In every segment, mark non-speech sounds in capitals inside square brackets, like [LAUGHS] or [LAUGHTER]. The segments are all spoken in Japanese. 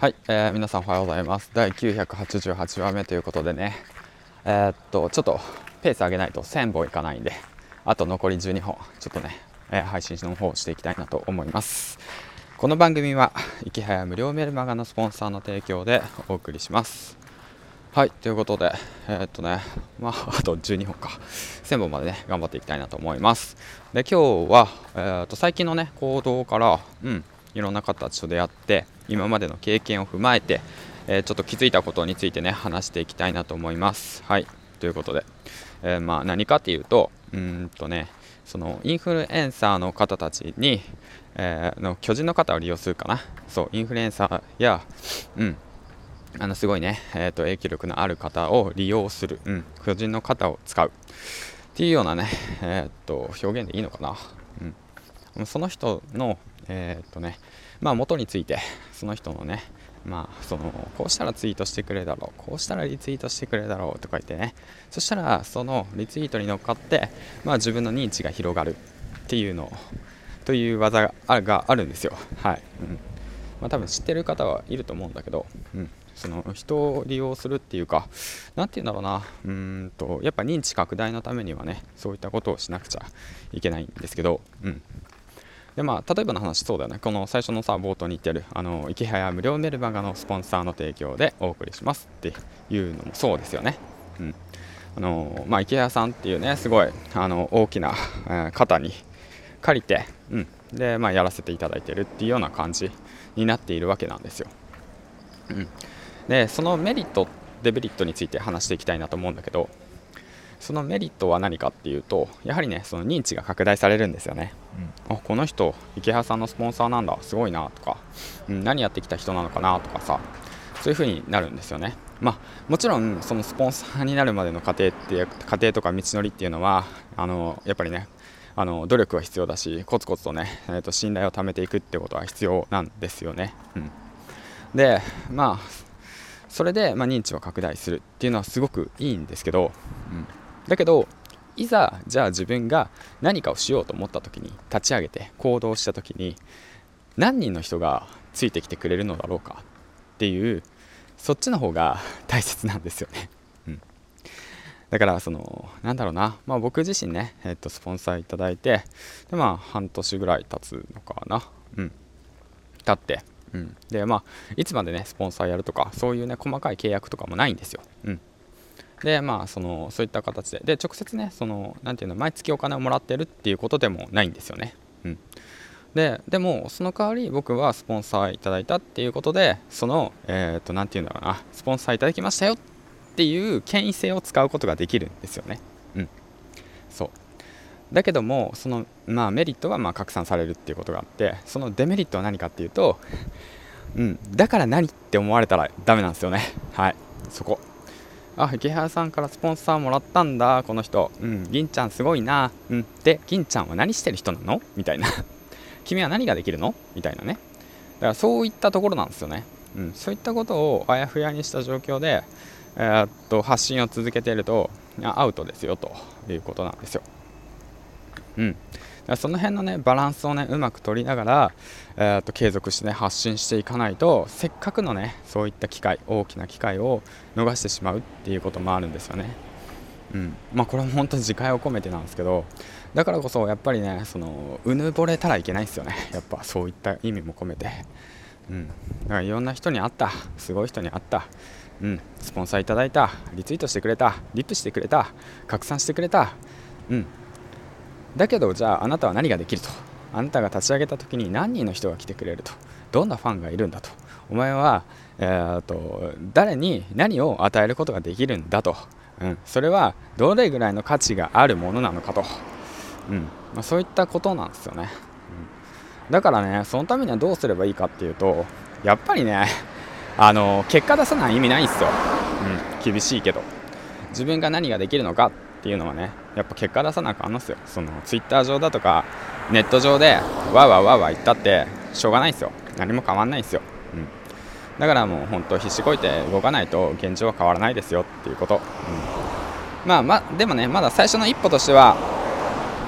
はい、えー、皆さんおはようございます。第988話目ということでね。えー、っとちょっとペース上げないと1000本いかないんであと残り12本ちょっとね、えー、配信の方していきたいなと思います。この番組は池早無料メルマガのスポンサーの提供でお送りします。はいということでえー、っとねまああと12本か。1000本までね頑張っていきたいなと思います。で今日は、えー、っと最近のね行動からうんいろんな方たちと出会って今までの経験を踏まえて、えー、ちょっと気づいたことについてね話していきたいなと思います。はい。ということで、えー、まあ、何かっていうとうんとねそのインフルエンサーの方たちに、えー、の巨人の方を利用するかな。そうインフルエンサーや、うん、あのすごいね、えーと、影響力のある方を利用する、うん、巨人の方を使う。っていうようなね、えーと表現でいいのかな、うん、その人のえー、っとね、まあ元について、その人のね、まあその、こうしたらツイートしてくれだろう、こうしたらリツイートしてくれだろうとか言ってね、そしたらそのリツイートに乗っかって、まあ自分の認知が広がるっていうのという技があるんですよ。はい。うんまあ、多分知ってる方はいると思うんだけど、うん、その人を利用するっていうか、何て言うんだろうな、うんと、やっぱ認知拡大のためにはね、そういったことをしなくちゃいけないんですけど、うん、でまあ、例えばの話、そうだよね、この最初のさ冒頭に言ってる、あの池早無料メルマガのスポンサーの提供でお送りしますっていうのもそうですよね。うんあのまあ、池谷さんっていうね、すごいあの大きな、えー、方に借りて、うんでまあ、やらせていただいてるっていうような感じになっているわけなんですよ。うん、でそのメリット、デメリットについて話していきたいなと思うんだけど、そのメリットは何かっていうとやはりねその認知が拡大されるんですよね、うん、あこの人池原さんのスポンサーなんだすごいなとか、うん、何やってきた人なのかなとかさそういう風になるんですよね。まあもちろんそのスポンサーになるまでの過程って過程とか道のりっていうのはあのやっぱりねあの努力は必要だしコツコツとね、えー、と信頼を貯めていくってことは必要なんですよね、うん、でまあそれで、まあ、認知を拡大するっていうのはすごくいいんですけど、うん、だけどいざじゃあ自分が何かをしようと思った時に立ち上げて行動した時に何人の人がついてきてくれるのだろうかっていうそっちの方が大切なんですよね。うん、だからそのなんだろうな、まあ、僕自身ね、えっと、スポンサーいただいてでまあ半年ぐらい経つのかな、うん、経って、うん、でまあいつまでねスポンサーやるとかそういうね細かい契約とかもないんですよ。うん。でまあそのそういった形で。で直接ねその何ていうの毎月お金をもらってるっていうことでもないんですよね。うん。ででもその代わり僕はスポンサーいただいたっていうことでそのえっ、ー、と何て言うんだろうな。スポンサーいただきましたよっていう権威性を使うことができるんですよね。うん。そう。だけどもそのまあメリットはま拡散されるっていうことがあってそのデメリットは何かっていうとうん。だから何って思われたらダメなんですよね。はい。そこ。あ池原さんからスポンサーもらったんだこの人。うん。銀ちゃんすごいな。うん。で銀ちゃんは何してる人なの？みたいな。[LAUGHS] 君は何ができるの？みたいなね。だからそういったところなんですよね、うん、そういったことをあやふやにした状況で、えー、っと発信を続けているとアウトですよということなんですよ。うんその辺のねバランスをねうまく取りながら、えー、と継続して、ね、発信していかないとせっかくのねそういった機会大きな機会を逃してしまうっていうこともあるんですよね。うん。まあ、これも本当に自戒を込めてなんですけどだからこそやっぱりねそのうぬぼれたらいけないですよね。やっぱそういった意味も込めて、うん、だからいろんな人に会った。すごい人に会った、うん、スポンサーいただいた。リツイートしてくれた。リップしてくれた。拡散してくれた、うん、だけどじゃああなたは何ができると？あなたが立ち上げた時に何人の人が来てくれると？どんなファンがいるんだと？お前は、えーと、誰に何を与えることができるんだと、うん、それはどれぐらいの価値があるものなのかと、うん。まあ、そういったことなんですよね、うん、だからねそのためにはどうすればいいかっていうとやっぱりね [LAUGHS] あの結果出さない意味ないんですよ、うん、厳しいけど。自分が何ができるのかっていうのはねやっぱ結果出さなあかんのっすよ。そのツイッター上だとかネット上でわわわわ言ったってしょうがないですよ。何も変わんないですよ、うん、だからもう本当必死こいて動かないと現状は変わらないですよっていうこと、うん、まあまでもねまだ最初の一歩としては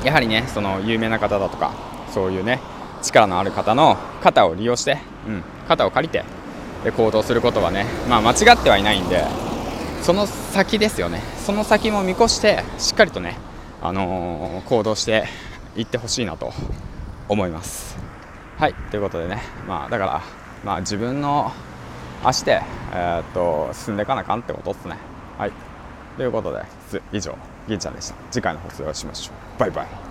やはりねその有名な方だとかそういうね力のある方の肩を利用して、うん、肩を借りてで行動することはね、まあ、間違ってはいないんでその先ですよね。その先も見越してしっかりとね、あのー、行動していってほしいなと思います。はいということでねまあだからまあ自分の足で、えー、っと進んでいかなあかんってことですね。はいということで以上銀ちゃんでした。次回の放送をしましょう。バイバイ。